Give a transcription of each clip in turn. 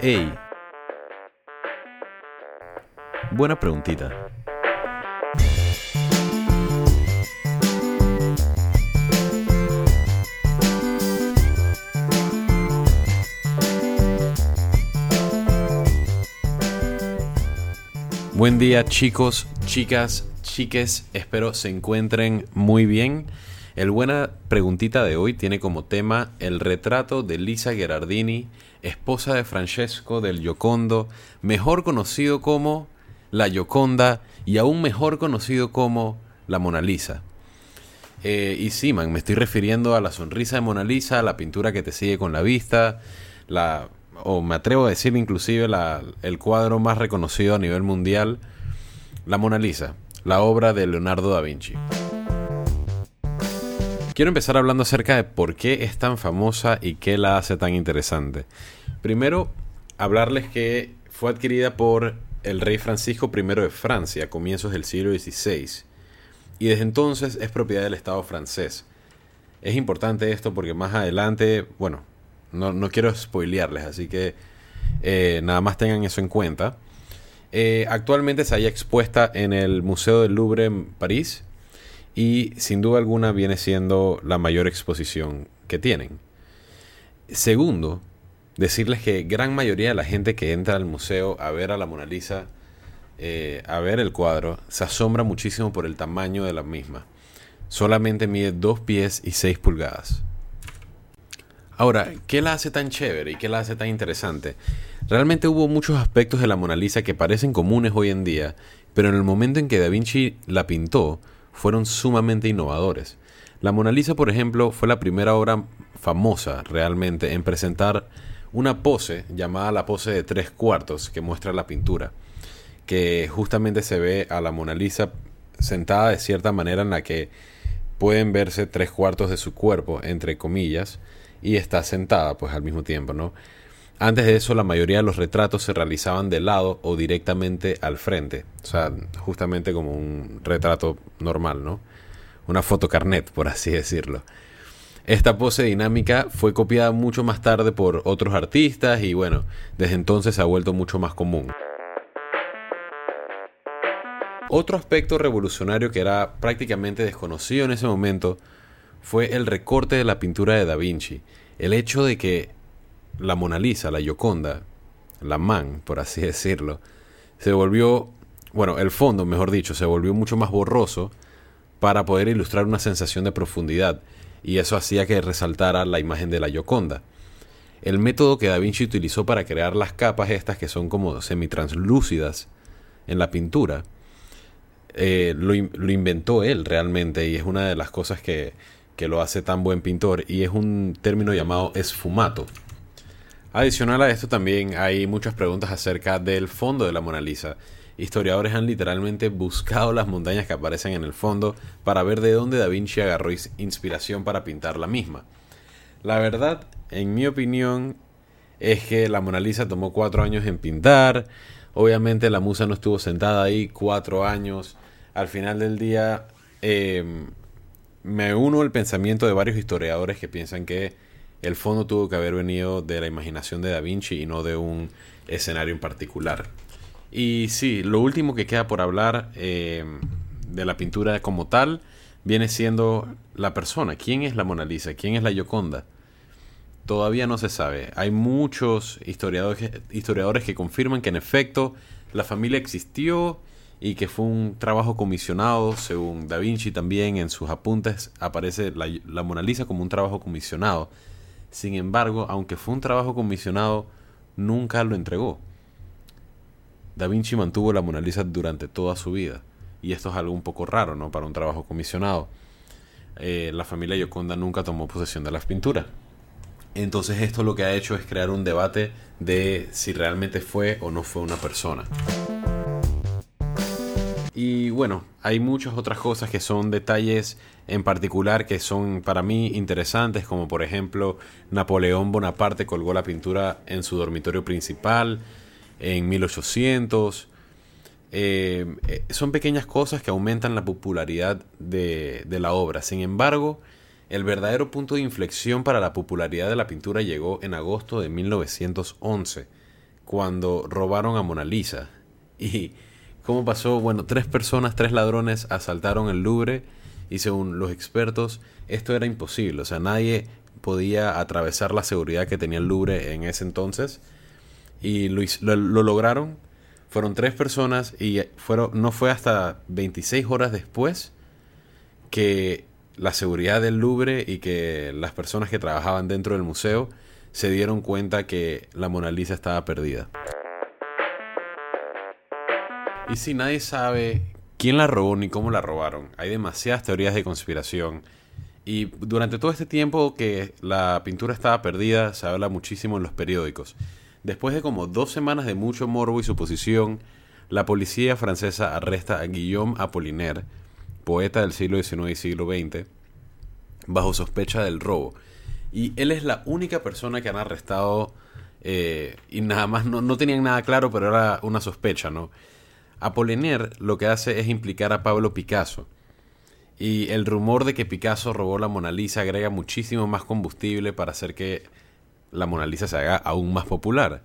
Ey. Buena preguntita. Buen día chicos, chicas, chiques, espero se encuentren muy bien. El buena preguntita de hoy tiene como tema el retrato de Lisa Gherardini, esposa de Francesco del Giocondo, mejor conocido como la Gioconda y aún mejor conocido como la Mona Lisa. Eh, y sí, man, me estoy refiriendo a la sonrisa de Mona Lisa, la pintura que te sigue con la vista, la o me atrevo a decir inclusive el cuadro más reconocido a nivel mundial, la Mona Lisa, la obra de Leonardo da Vinci. Quiero empezar hablando acerca de por qué es tan famosa y qué la hace tan interesante. Primero, hablarles que fue adquirida por el rey Francisco I de Francia a comienzos del siglo XVI y desde entonces es propiedad del Estado francés. Es importante esto porque más adelante, bueno, no, quiero spoilearles, así que eh, nada más tengan eso en cuenta. Eh, actualmente se halla expuesta en el Museo del Louvre en París y sin duda alguna viene siendo la mayor exposición que tienen. Segundo, decirles que gran mayoría de la gente que entra al museo a ver a la Mona Lisa, eh, a ver el cuadro, se asombra muchísimo por el tamaño de la misma. Solamente mide 2 pies y 6 pulgadas. Ahora, ¿qué la hace tan chévere y qué la hace tan interesante? Realmente hubo muchos aspectos de la Mona Lisa que parecen comunes hoy en día, pero en el momento en que Da Vinci la pintó, fueron sumamente innovadores. La Mona Lisa, por ejemplo, fue la primera obra famosa realmente en presentar una pose llamada la pose de tres cuartos que muestra la pintura, que justamente se ve a la Mona Lisa sentada de cierta manera en la que pueden verse tres cuartos de su cuerpo, entre comillas, y está sentada pues al mismo tiempo, ¿no? Antes de eso la mayoría de los retratos se realizaban de lado o directamente al frente, o sea, justamente como un retrato normal, ¿no? Una foto carnet, por así decirlo. Esta pose dinámica fue copiada mucho más tarde por otros artistas y bueno, desde entonces se ha vuelto mucho más común. Otro aspecto revolucionario que era prácticamente desconocido en ese momento fue el recorte de la pintura de Da Vinci. El hecho de que la Mona Lisa, la Gioconda, la man, por así decirlo, se volvió, bueno, el fondo, mejor dicho, se volvió mucho más borroso para poder ilustrar una sensación de profundidad y eso hacía que resaltara la imagen de la Gioconda. El método que Da Vinci utilizó para crear las capas estas que son como semitranslúcidas en la pintura, eh, lo inventó él realmente y es una de las cosas que, que lo hace tan buen pintor y es un término llamado esfumato. Adicional a esto también hay muchas preguntas acerca del fondo de la Mona Lisa. Historiadores han literalmente buscado las montañas que aparecen en el fondo para ver de dónde Da Vinci agarró inspiración para pintar la misma. La verdad, en mi opinión, es que la Mona Lisa tomó cuatro años en pintar. Obviamente la musa no estuvo sentada ahí cuatro años. Al final del día, em, me uno al pensamiento de varios historiadores que piensan que el fondo tuvo que haber venido de la imaginación de Da Vinci y no de un escenario en particular. Y sí, lo último que queda por hablar eh, de la pintura como tal viene siendo la persona. ¿Quién es la Mona Lisa? ¿Quién es la Gioconda? Todavía no se sabe. Hay muchos historiadores, historiadores que confirman que en efecto la familia existió y que fue un trabajo comisionado, según Da Vinci también en sus apuntes aparece la, Mona Lisa como un trabajo comisionado. Sin embargo, aunque fue un trabajo comisionado, nunca lo entregó. Da Vinci mantuvo la Mona Lisa durante toda su vida. Y esto es algo un poco raro, ¿no? Para un trabajo comisionado. Eh, la familia Gioconda nunca tomó posesión de las pinturas. Entonces esto lo que ha hecho es crear un debate de si realmente fue o no fue una persona. Y bueno, hay muchas otras cosas que son detalles en particular que son para mí interesantes, como por ejemplo Napoleón Bonaparte colgó la pintura en su dormitorio principal en 1800. Eh, eh, son pequeñas cosas que aumentan la popularidad de, de la obra. Sin embargo, el verdadero punto de inflexión para la popularidad de la pintura llegó en agosto de 1911, cuando robaron a Mona Lisa. ¿Y cómo pasó? Bueno, tres personas, tres ladrones asaltaron el Louvre y según los expertos esto era imposible. O sea, nadie podía atravesar la seguridad que tenía el Louvre en ese entonces. Y lo, lo lograron. Fueron tres personas y fueron, no fue hasta 26 horas después que la seguridad del Louvre y que las personas que trabajaban dentro del museo se dieron cuenta que la Mona Lisa estaba perdida. Y si nadie sabe quién la robó ni cómo la robaron, hay demasiadas teorías de conspiración. Y durante todo este tiempo que la pintura estaba perdida, se habla muchísimo en los periódicos. Después de como dos semanas de mucho morbo y suposición, la policía francesa arresta a Guillaume Apollinaire, poeta del siglo XIX y siglo XX, bajo sospecha del robo. Y él es la única persona que han arrestado eh, y nada más, no, no, tenían nada claro, pero era una sospecha, ¿no? Apollinaire lo que hace es implicar a Pablo Picasso. Y el rumor de que Picasso robó la Mona Lisa agrega muchísimo más combustible para hacer que la Mona Lisa se haga aún más popular.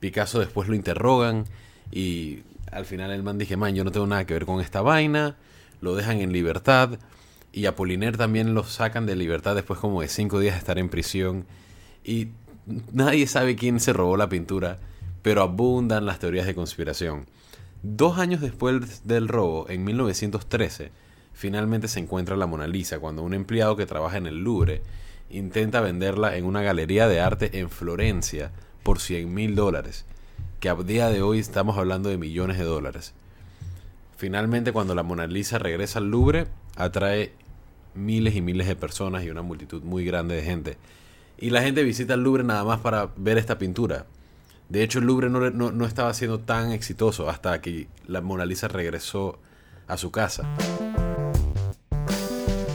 Picasso después lo interrogan y al final el man dice, man, yo no tengo nada que ver con esta vaina, lo dejan en libertad y Apollinaire también lo sacan de libertad después como de cinco días de estar en prisión y nadie sabe quién se robó la pintura, pero abundan las teorías de conspiración. Dos años después del robo, en 1913, finalmente se encuentra la Mona Lisa cuando un empleado que trabaja en el Louvre intenta venderla en una galería de arte en Florencia por 100 mil dólares, que a día de hoy estamos hablando de millones de dólares. Finalmente, cuando la Mona Lisa regresa al Louvre, atrae miles y miles de personas y una multitud muy grande de gente. Y la gente visita el Louvre nada más para ver esta pintura. De hecho, el Louvre no, no estaba siendo tan exitoso hasta que la Mona Lisa regresó a su casa.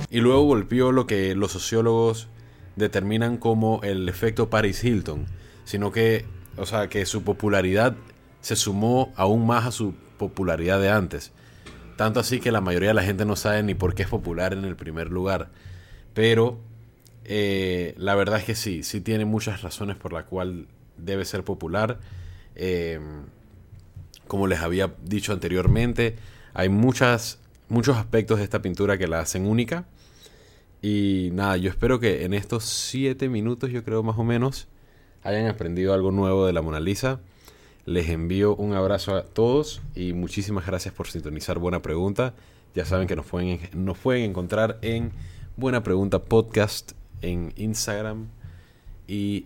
Y luego golpeó lo que los sociólogos determinan como el efecto Paris Hilton, sino que, o sea, que su popularidad se sumó aún más a su popularidad de antes. Tanto así que la mayoría de la gente no sabe ni por qué es popular en el primer lugar. Pero eh, la verdad es que sí, sí tiene muchas razones por la cual debe ser popular. Eh, como les había dicho anteriormente, hay muchas, muchos aspectos de esta pintura que la hacen única. Y nada, yo espero que en estos 7 minutos, yo creo más o menos, hayan aprendido algo nuevo de la Mona Lisa. Les envío un abrazo a todos y muchísimas gracias por sintonizar Buena Pregunta. Ya saben que nos pueden, nos pueden encontrar en Buena Pregunta Podcast en Instagram y